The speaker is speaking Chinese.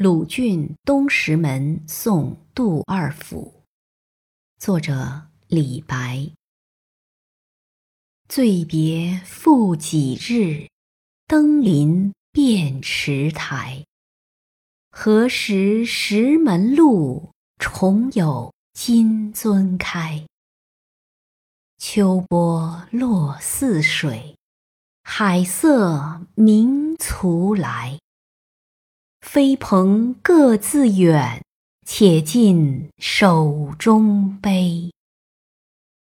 鲁郡东石门送杜二府，作者李白。醉别复几日，登临便池台。何时石门路，重有金樽开？秋波落泗水，海色明徂来。飞蓬各自远，且尽手中杯。